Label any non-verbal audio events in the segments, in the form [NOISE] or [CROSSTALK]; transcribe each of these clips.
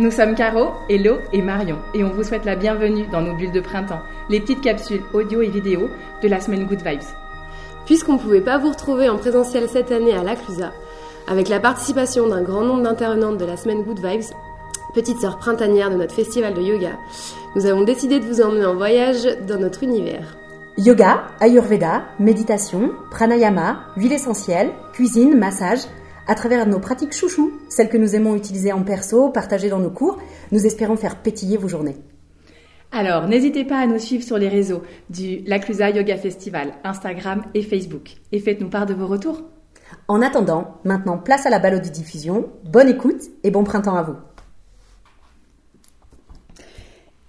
Nous sommes Caro, Hello et Marion et on vous souhaite la bienvenue dans nos bulles de printemps, les petites capsules audio et vidéo de la semaine Good Vibes. Puisqu'on ne pouvait pas vous retrouver en présentiel cette année à la Clusa, avec la participation d'un grand nombre d'intervenantes de la semaine Good Vibes, petite sœur printanière de notre festival de yoga, nous avons décidé de vous emmener en voyage dans notre univers. Yoga, Ayurveda, méditation, pranayama, huile essentielle, cuisine, massage, à travers nos pratiques chouchou, celles que nous aimons utiliser en perso, partager dans nos cours, nous espérons faire pétiller vos journées. Alors, n'hésitez pas à nous suivre sur les réseaux du L'Aclusa Yoga Festival, Instagram et Facebook. Et faites-nous part de vos retours. En attendant, maintenant place à la balade de diffusion. Bonne écoute et bon printemps à vous.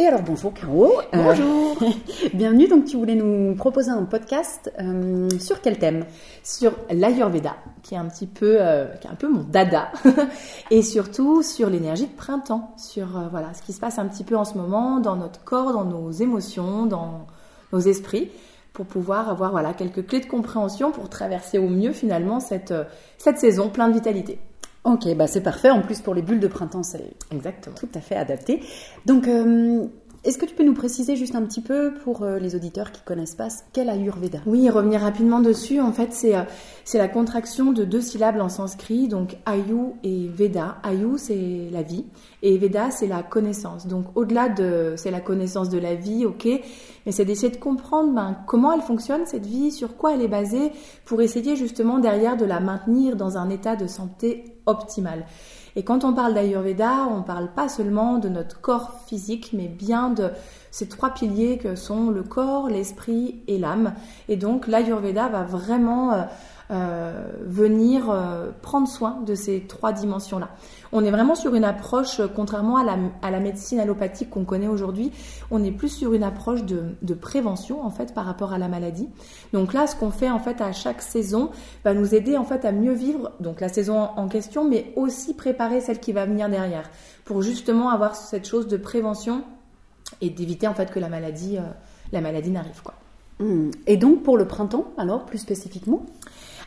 Et alors bonjour Caro. Euh, bonjour. [LAUGHS] bienvenue. Donc tu voulais nous proposer un podcast euh, sur quel thème? Sur l'Ayurveda, qui est un petit peu, euh, qui est un peu mon dada, [LAUGHS] et surtout sur l'énergie de printemps, sur voilà ce qui se passe un petit peu en ce moment dans notre corps, dans nos émotions, dans nos esprits, pour pouvoir avoir voilà quelques clés de compréhension pour traverser au mieux finalement cette cette saison pleine de vitalité. Ok, bah c'est parfait. En plus, pour les bulles de printemps, c'est exactement tout à fait adapté. Donc, euh, est-ce que tu peux nous préciser juste un petit peu pour euh, les auditeurs qui connaissent pas quel Ayurveda? Oui, revenir rapidement dessus. En fait, c'est euh, c'est la contraction de deux syllabes en sanskrit, donc Ayu et Veda. Ayu, c'est la vie, et Veda, c'est la connaissance. Donc, au-delà de, c'est la connaissance de la vie, ok, mais c'est d'essayer de comprendre ben, comment elle fonctionne cette vie, sur quoi elle est basée, pour essayer justement derrière de la maintenir dans un état de santé optimal. Et quand on parle d'Ayurveda, on parle pas seulement de notre corps physique, mais bien de ces trois piliers que sont le corps, l'esprit et l'âme. Et donc l'Ayurveda va vraiment euh, venir euh, prendre soin de ces trois dimensions-là. On est vraiment sur une approche, euh, contrairement à la, à la médecine allopathique qu'on connaît aujourd'hui, on est plus sur une approche de, de, prévention en fait par rapport à la maladie. Donc là, ce qu'on fait en fait à chaque saison va nous aider en fait à mieux vivre donc la saison en, question, mais aussi préparer celle qui va venir derrière pour justement avoir cette chose de prévention et d'éviter en fait que la maladie, euh, la maladie n'arrive quoi. Mmh. Et donc pour le printemps, alors plus spécifiquement?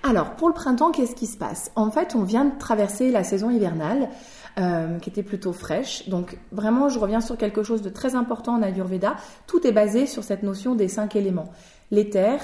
Alors, pour le printemps, qu'est-ce qui se passe? En fait, on vient de traverser la saison hivernale. Euh, qui était plutôt fraîche. Donc vraiment, je reviens sur quelque chose de très important en Ayurveda. Tout est basé sur cette notion des cinq éléments. L'éther,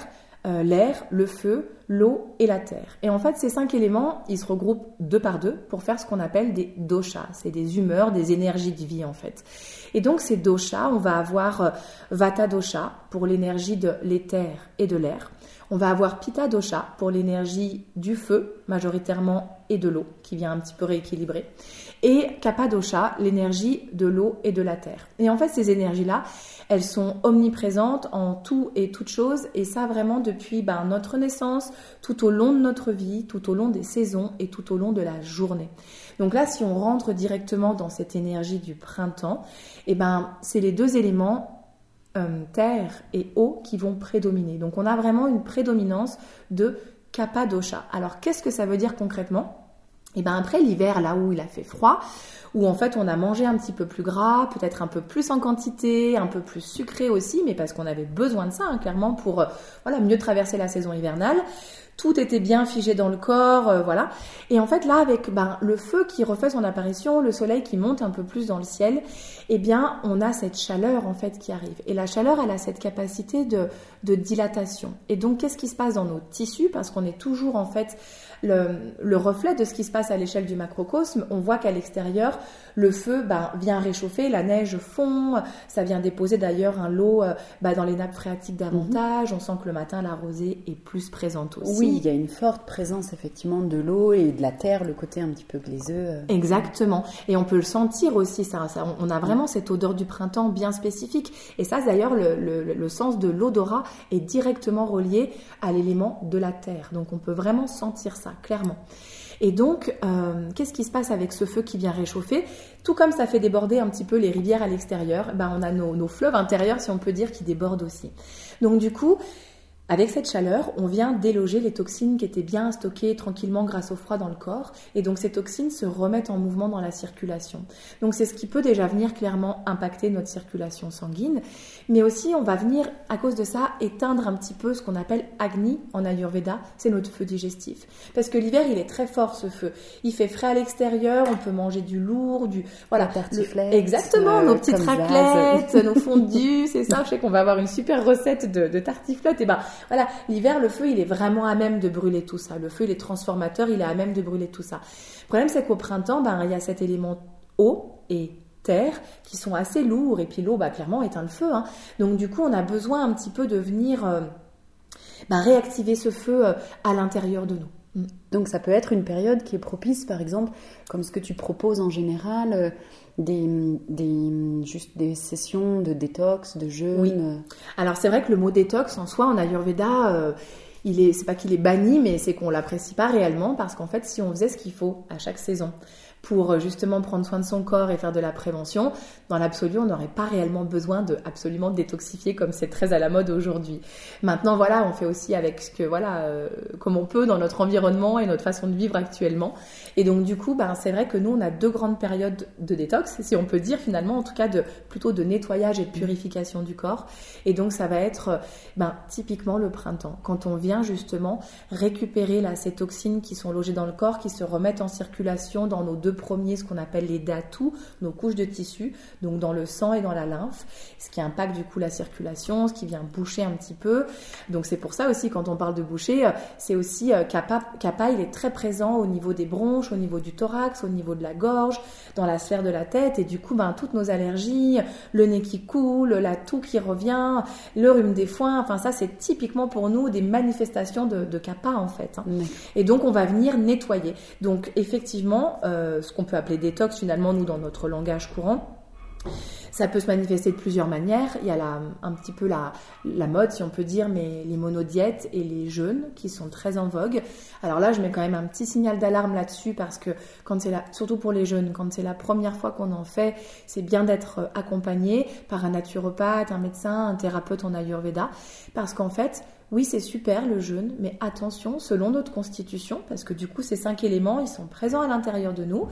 euh, l'air, le feu, l'eau et la terre. Et en fait, ces cinq éléments, ils se regroupent deux par deux pour faire ce qu'on appelle des doshas. C'est des humeurs, des énergies de vie en fait. Et donc ces doshas, on va avoir euh, vata dosha pour l'énergie de l'éther et de l'air. On va avoir Pitta Dosha pour l'énergie du feu, majoritairement, et de l'eau, qui vient un petit peu rééquilibrer. Et Kapha Dosha, l'énergie de l'eau et de la terre. Et en fait, ces énergies-là, elles sont omniprésentes en tout et toute chose, et ça vraiment depuis ben, notre naissance, tout au long de notre vie, tout au long des saisons et tout au long de la journée. Donc là, si on rentre directement dans cette énergie du printemps, et eh ben, c'est les deux éléments euh, terre et eau qui vont prédominer. Donc on a vraiment une prédominance de kapha dosha. Alors qu'est-ce que ça veut dire concrètement? Et bien après l'hiver, là où il a fait froid, où en fait on a mangé un petit peu plus gras, peut-être un peu plus en quantité, un peu plus sucré aussi, mais parce qu'on avait besoin de ça hein, clairement pour euh, voilà mieux traverser la saison hivernale tout était bien figé dans le corps, euh, voilà. Et en fait là, avec ben, le feu qui refait son apparition, le soleil qui monte un peu plus dans le ciel, eh bien, on a cette chaleur en fait qui arrive. Et la chaleur, elle a cette capacité de, de dilatation. Et donc, qu'est-ce qui se passe dans nos tissus? Parce qu'on est toujours en fait le, reflet de ce qui se passe à l'échelle du macrocosme. On voit qu'à l'extérieur, le feu ben, vient réchauffer, la neige fond, ça vient déposer d'ailleurs un lot euh, ben, dans les nappes phréatiques davantage. Mhm. On sent que le matin, la rosée est plus présente aussi. Oui, il y a une forte présence effectivement de l'eau et de la terre, le côté un petit peu glaiseux. Euh. Exactement. Et on peut le sentir aussi, ça, on a vraiment cette odeur du printemps bien spécifique. Et ça, d'ailleurs, le, sens de l'odorat est directement relié à l'élément de la terre. Donc on peut vraiment sentir ça clairement. Et donc, euh, qu'est-ce qui se passe avec ce feu qui vient réchauffer? Tout comme ça fait déborder un petit peu les rivières à l'extérieur, ben on a nos, fleuves intérieurs, si on peut dire, qui débordent aussi. Donc du coup, avec cette chaleur, on vient déloger les toxines qui étaient bien stockées tranquillement grâce au froid dans le corps, et donc ces toxines se remettent en mouvement dans la circulation. Donc c'est ce qui peut déjà venir clairement impacter notre circulation sanguine, mais aussi on va venir à cause de ça éteindre un petit peu ce qu'on appelle Agni en Ayurveda, c'est notre feu digestif. Parce que l'hiver il est très fort ce feu, il fait frais à l'extérieur, on peut manger du lourd, du voilà, tartiflette, exactement, euh, nos petites raclettes, nos fondus, c'est ça. Je sais qu'on va avoir une super recette de, de tartiflette. Et ben voilà, l'hiver, le feu, il est vraiment à même de brûler tout ça. Le feu, il est transformateur, il est à même de brûler tout ça. Le problème, c'est qu'au printemps, ben, il y a cet élément eau et terre qui sont assez lourds. Et puis l'eau, bah, clairement, éteint le feu. hein. Donc du coup, on a besoin un petit peu de venir euh, ben, réactiver ce feu euh, à l'intérieur de nous. Mm. Donc ça peut être une période qui est propice, par exemple, comme ce que tu proposes en général, euh, des, des, juste des sessions de détox, de jeûne. Oui. euh, Alors c'est vrai que le mot détox en soi en Ayurveda, euh, il est, c'est pas qu'il est banni, mais c'est qu'on l'apprécie pas réellement parce qu'en fait, si on faisait ce qu'il faut à chaque saison pour euh, justement prendre soin de son corps et faire de la prévention, dans l'absolu, on n'aurait pas réellement besoin de absolument détoxifier comme c'est très à la mode aujourd'hui. Maintenant, voilà, on fait aussi avec ce que voilà, euh, comme on peut dans notre environnement et notre façon de vivre actuellement. Et donc du coup, ben, c'est vrai que nous, on a deux grandes périodes de détox, si on peut dire finalement, en tout cas de plutôt de nettoyage et de purification du corps. Et donc ça va être euh, ben, typiquement le printemps, quand on vient justement récupérer là, ces toxines qui sont logées dans le corps, qui se remettent en circulation dans nos deux premiers, ce qu'on appelle les datus, nos couches de tissu, donc dans le sang et dans la lymphe, ce qui impacte du coup la circulation, ce qui vient boucher un petit peu. Donc c'est pour ça aussi quand on parle de boucher, euh, c'est aussi euh, Kappa, Kappa, il est très présent au niveau des bronches, au niveau du thorax, au niveau de la gorge, dans la sphère de la tête, et du coup ben, toutes nos allergies, le nez qui coule, la toux qui revient, le rhume des foins, enfin ça c'est typiquement pour nous des manifestations de, de Kappa en fait. hein. Et donc on va venir nettoyer. Donc effectivement, euh, ce qu'on peut appeler détox finalement nous dans notre langage courant, ça peut se manifester de plusieurs manières. Il y a un petit peu la, la mode, si on peut dire, mais les monodiètes et les jeûnes qui sont très en vogue. Alors là, je mets quand même un petit signal d'alarme là-dessus parce que quand c'est surtout pour les jeunes, quand c'est la première fois qu'on en fait, c'est bien d'être accompagné par un naturopathe, un médecin, un thérapeute en Ayurveda, parce qu'en fait, oui, c'est super le jeûne, mais attention, selon notre constitution, parce que du coup, ces cinq éléments, ils sont présents à l'intérieur de nous.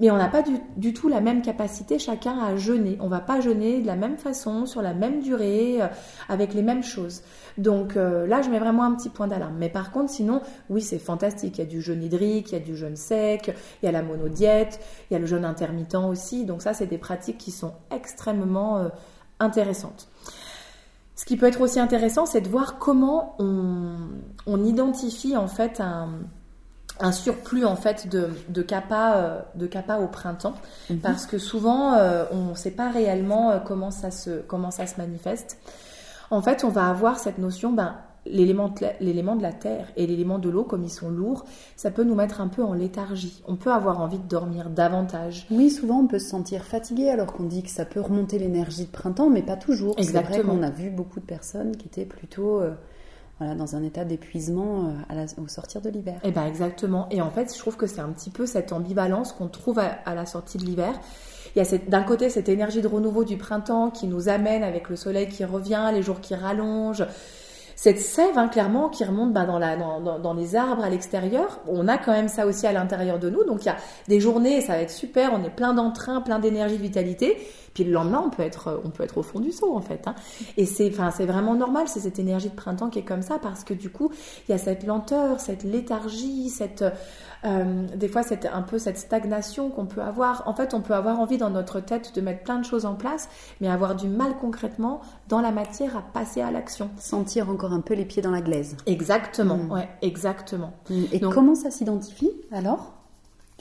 Mais on n'a pas du, tout la même capacité chacun à jeûner. On va pas jeûner de la même façon, sur la même durée, euh, avec les mêmes choses. Donc euh, là, je mets vraiment un petit point d'alarme. Mais par contre, sinon, oui, c'est fantastique. Il y a du jeûne hydrique, il y a du jeûne sec, il y a la monodiète, il y a le jeûne intermittent aussi. Donc ça, c'est des pratiques qui sont extrêmement euh, intéressantes. Ce qui peut être aussi intéressant, c'est de voir comment on identifie en fait un, un surplus en fait de, de kappa euh, de kappa au printemps Mhm. parce que souvent euh, on ne sait pas réellement euh, comment ça se comment ça se manifeste. En fait, on va avoir cette notion ben l'élément de la- l'élément de la terre et l'élément de l'eau comme ils sont lourds, ça peut nous mettre un peu en léthargie. On peut avoir envie de dormir davantage. Oui, souvent on peut se sentir fatigué alors qu'on dit que ça peut remonter l'énergie de printemps, mais pas toujours. C'est vrai Exactement. qu'on a vu beaucoup de personnes qui étaient plutôt euh, dans un état d'épuisement euh, au sortir de l'hiver. Eh ben exactement. Et en fait, je trouve que c'est un petit peu cette ambivalence qu'on trouve à, la sortie de l'hiver. Il y a d'un côté cette énergie de renouveau du printemps qui nous amène avec le soleil qui revient, les jours qui rallongent. Cette sève, hein, clairement, qui remonte bah, dans- dans les arbres à l'extérieur. On a quand même ça aussi à l'intérieur de nous. Donc il y a des journées, ça va être super, on est plein d'entrain, plein d'énergie, de vitalité. Puis le lendemain, on peut être, on peut être au fond du seau en fait. hein. Et c'est, enfin, c'est vraiment normal, c'est cette énergie de printemps qui est comme ça parce que du coup, il y a cette lenteur, cette léthargie, cette, euh, des fois, cette, un peu cette stagnation qu'on peut avoir. En fait, on peut avoir envie dans notre tête de mettre plein de choses en place, mais avoir du mal concrètement dans la matière à passer à l'action. Sentir encore un peu les pieds dans la glaise. Exactement, Mm. ouais, exactement. Et Donc- comment ça s'identifie alors?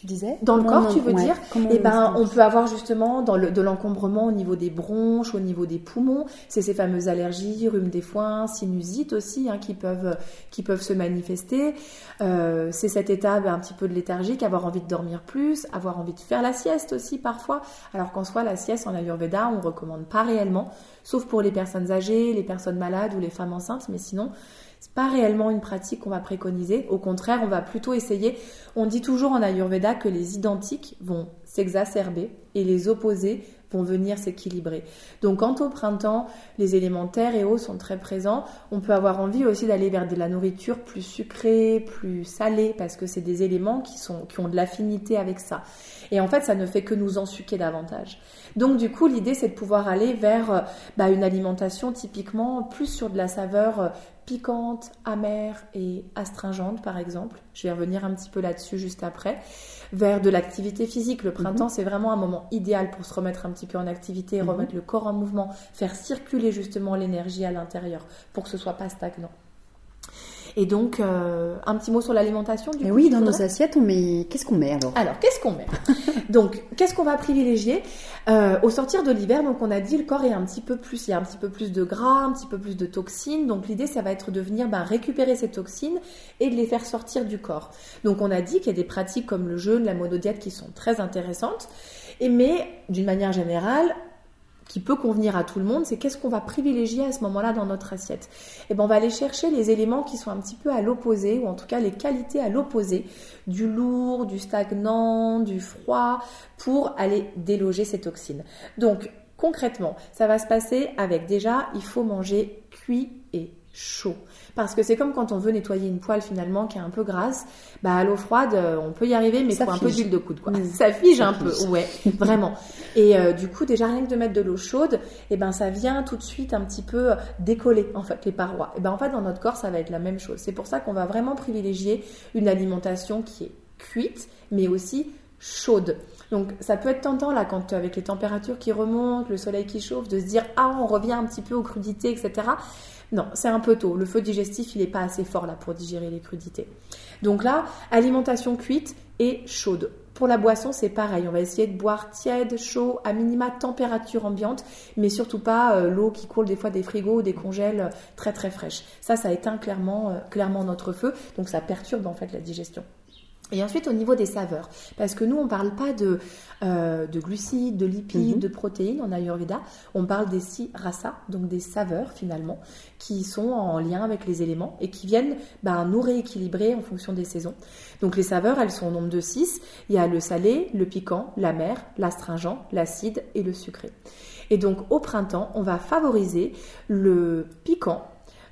Tu disais Dans le corps, tu veux ouais, dire comment Eh ben, on peut avoir justement dans le, de l'encombrement au niveau des bronches, au niveau des poumons. C'est ces fameuses allergies, rhume des foins, sinusite aussi, hein, qui peuvent qui peuvent se manifester. Euh, c'est cet état ben, un petit peu de léthargique, avoir envie de dormir plus, avoir envie de faire la sieste aussi parfois. Alors qu'en soi, la sieste en Ayurveda, on recommande pas réellement, sauf pour les personnes âgées, les personnes malades ou les femmes enceintes. Mais sinon, c'est pas réellement une pratique qu'on va préconiser. Au contraire, on va plutôt essayer. On dit toujours en Ayurveda que les identiques vont s'exacerber et les opposés vont venir s'équilibrer. Donc quand au printemps, les éléments terre et eau sont très présents, on peut avoir envie aussi d'aller vers de la nourriture plus sucrée, plus salée, parce que c'est des éléments qui, sont, qui ont de l'affinité avec ça. Et en fait, ça ne fait que nous ensuquer davantage. Donc du coup, l'idée, c'est de pouvoir aller vers euh, bah, une alimentation typiquement plus sur de la saveur euh, piquante, amère et astringente, par exemple. Je vais revenir un petit peu là-dessus juste après. Vers de l'activité physique. Le printemps, mhm. c'est vraiment un moment idéal pour se remettre un petit peu en activité, mhm. remettre le corps en mouvement, faire circuler justement l'énergie à l'intérieur pour que ce soit pas stagnant. Et donc, euh, un petit mot sur l'alimentation. Du oui, dans nos assiettes, on met. Qu'est-ce qu'on met alors? Alors, qu'est-ce qu'on met? [LAUGHS] Donc, qu'est-ce qu'on va privilégier? Euh, Au sortir de l'hiver, donc on a dit le corps est un petit peu plus, il y a un petit peu plus de gras, un petit peu plus de toxines. Donc, l'idée, ça va être de venir bah, récupérer ces toxines et de les faire sortir du corps. Donc, on a dit qu'il y a des pratiques comme le jeûne, la monodiète qui sont très intéressantes. Et mais, d'une manière générale, qui peut convenir à tout le monde, c'est qu'est-ce qu'on va privilégier à ce moment-là dans notre assiette. Et eh ben on va aller chercher les éléments qui sont un petit peu à l'opposé, ou en tout cas les qualités à l'opposé, du lourd, du stagnant, du froid, pour aller déloger ces toxines. Donc concrètement, ça va se passer avec déjà, il faut manger cuit chaud. Parce que c'est comme quand on veut nettoyer une poêle finalement qui est un peu grasse, bah à l'eau froide, euh, on peut y arriver, mais il faut un peu d'huile de coude, quoi. Ça fige un peu, ouais, [LAUGHS] vraiment. Et euh, du coup, déjà rien que de mettre de l'eau chaude, et eh ben ça vient tout de suite un petit peu décoller en fait les parois. Et ben en fait dans notre corps, ça va être la même chose. C'est pour ça qu'on va vraiment privilégier une alimentation qui est cuite, mais aussi chaude. Donc ça peut être tentant là quand avec les températures qui remontent, le soleil qui chauffe, de se dire ah on revient un petit peu aux crudités, etc. Non, c'est un peu tôt. Le feu digestif, il n'est pas assez fort là pour digérer les crudités. Donc là, alimentation cuite et chaude. Pour la boisson, c'est pareil. On va essayer de boire tiède, chaud, à minima température ambiante, mais surtout pas euh, l'eau qui coule des fois des frigos ou des congèles euh, très très fraîches. Ça, ça éteint clairement, euh, clairement notre feu, donc ça perturbe en fait la digestion. Et ensuite au niveau des saveurs, parce que nous on parle pas de, euh, de glucides, de lipides, mhm. de protéines en Ayurveda, on parle des six rasa, donc des saveurs finalement, qui sont en lien avec les éléments et qui viennent bah, nous rééquilibrer en fonction des saisons. Donc les saveurs, elles sont au nombre de six. Il y a le salé, le piquant, l'amer, l'astringent, l'acide et le sucré. Et donc au printemps, on va favoriser le piquant,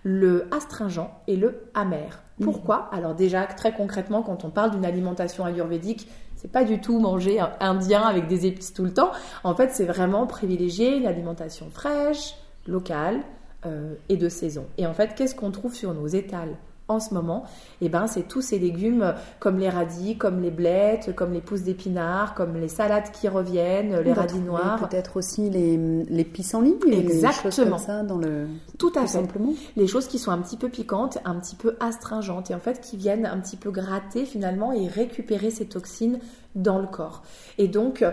le astringent et le amer. Pourquoi? Alors déjà, très concrètement, quand on parle d'une alimentation ayurvédique, c'est pas du tout manger indien avec des épices tout le temps. En fait, c'est vraiment privilégier l'alimentation fraîche, locale euh, et de saison. Et en fait, qu'est-ce qu'on trouve sur nos étals? En ce moment, eh ben, c'est tous ces légumes comme les radis, comme les blettes, comme les pousses d'épinards, comme les salades qui reviennent, les radis noirs. Peut-être aussi les, les pissenlits, Exactement. Les ça dans le... Tout à fait. Simplement. Les choses qui sont un petit peu piquantes, un petit peu astringentes et en fait qui viennent un petit peu gratter finalement et récupérer ces toxines dans le corps. Et donc,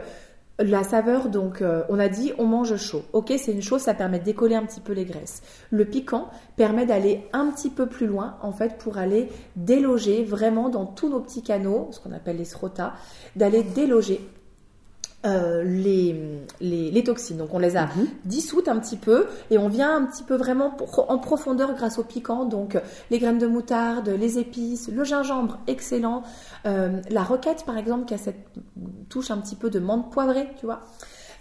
la saveur, donc, euh, on a dit on mange chaud. Ok, c'est une chose, ça permet de décoller un petit peu les graisses. Le piquant permet d'aller un petit peu plus loin, en fait, pour aller déloger vraiment dans tous nos petits canaux, ce qu'on appelle les srota, d'aller déloger euh, les, les, toxines. Donc on les a mhm. dissoutes un petit peu et on vient un petit peu vraiment en profondeur grâce au piquant. Donc les graines de moutarde, les épices, le gingembre, excellent. Euh, la roquette par exemple qui a cette touche un petit peu de menthe poivrée, tu vois.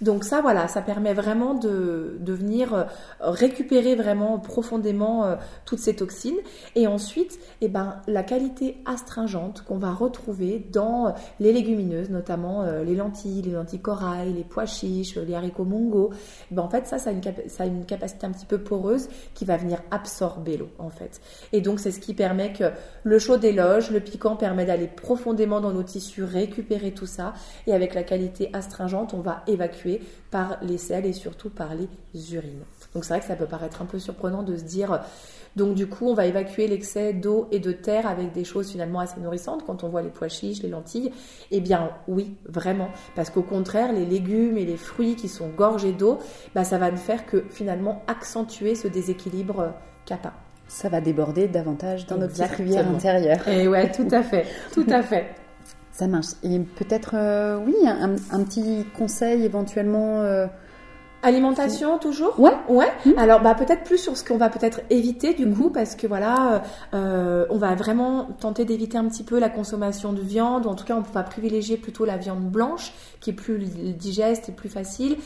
Donc ça, voilà, ça permet vraiment de, de venir euh, récupérer vraiment profondément euh, toutes ces toxines. Et ensuite, eh ben, la qualité astringente qu'on va retrouver dans euh, les légumineuses, notamment les lentilles, les lentilles corail, les pois chiches, les haricots mungo. Eh ben, en fait, ça, ça a, une ça a une capacité un petit peu poreuse qui va venir absorber l'eau, en fait. Et donc, c'est ce qui permet que le chaud déloge, le piquant permet d'aller profondément dans nos tissus, récupérer tout ça. Et avec la qualité astringente, on va évacuer par les sels et surtout par les urines. Donc c'est vrai que ça peut paraître un peu surprenant de se dire, donc du coup on va évacuer l'excès d'eau et de terre avec des choses finalement assez nourrissantes quand on voit les pois chiches, les lentilles. Eh bien oui, vraiment, parce qu'au contraire les légumes et les fruits qui sont gorgés d'eau, bah, ça va ne faire que finalement accentuer ce déséquilibre kappa. Ça va déborder davantage dans notre rivière intérieure. Et ouais, tout à fait, tout à fait. [LAUGHS] Ça marche. Et peut-être, euh, oui, un, petit conseil éventuellement. Euh, Alimentation toujours Ouais. Ouais. Alors bah peut-être plus sur ce qu'on va peut-être éviter du coup parce que voilà, euh, on va vraiment tenter d'éviter un petit peu la consommation de viande ou en tout cas on va privilégier plutôt la viande blanche qui est plus digeste et plus facile.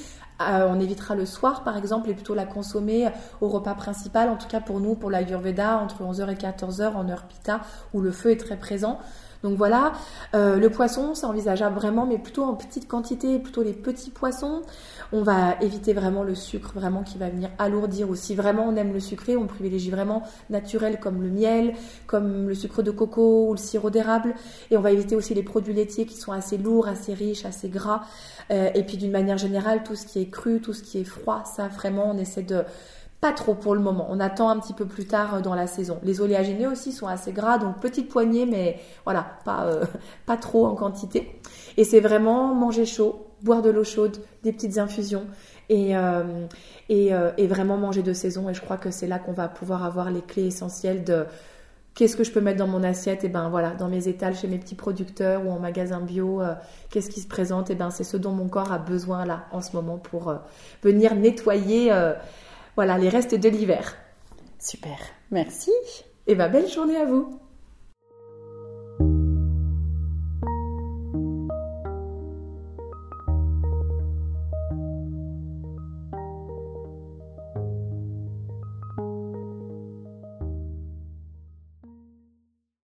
Euh, on évitera le soir, par exemple, et plutôt la consommer au repas principal. En tout cas, pour nous, pour la Yurveda, entre 11h et 14h en heure pita, où le feu est très présent. Donc voilà, euh, le poisson, c'est envisageable vraiment, mais plutôt en petite quantité, plutôt les petits poissons. On va éviter vraiment le sucre, vraiment qui va venir alourdir. Ou si vraiment on aime le sucré, on privilégie vraiment naturel comme le miel, comme le sucre de coco ou le sirop d'érable. Et on va éviter aussi les produits laitiers qui sont assez lourds, assez riches, assez gras. Euh, et puis d'une manière générale, tout ce qui est cru, tout ce qui est froid, ça vraiment, on essaie de pas trop pour le moment. On attend un petit peu plus tard euh, dans la saison. Les oléagineux aussi sont assez gras, donc petite poignée, mais voilà, pas, euh, [LAUGHS] pas trop en quantité. Et c'est vraiment manger chaud, boire de l'eau chaude, des petites infusions et, euh, et, et, vraiment manger de saison. Et je crois que c'est là qu'on va pouvoir avoir les clés essentielles de qu'est-ce que je peux mettre dans mon assiette. Et ben voilà, dans mes étals chez mes petits producteurs ou en magasin bio, qu'est-ce qui se présente Et ben c'est ce dont mon corps a besoin là en ce moment pour venir nettoyer voilà les restes de l'hiver. Super, merci. Et ma belle journée à vous.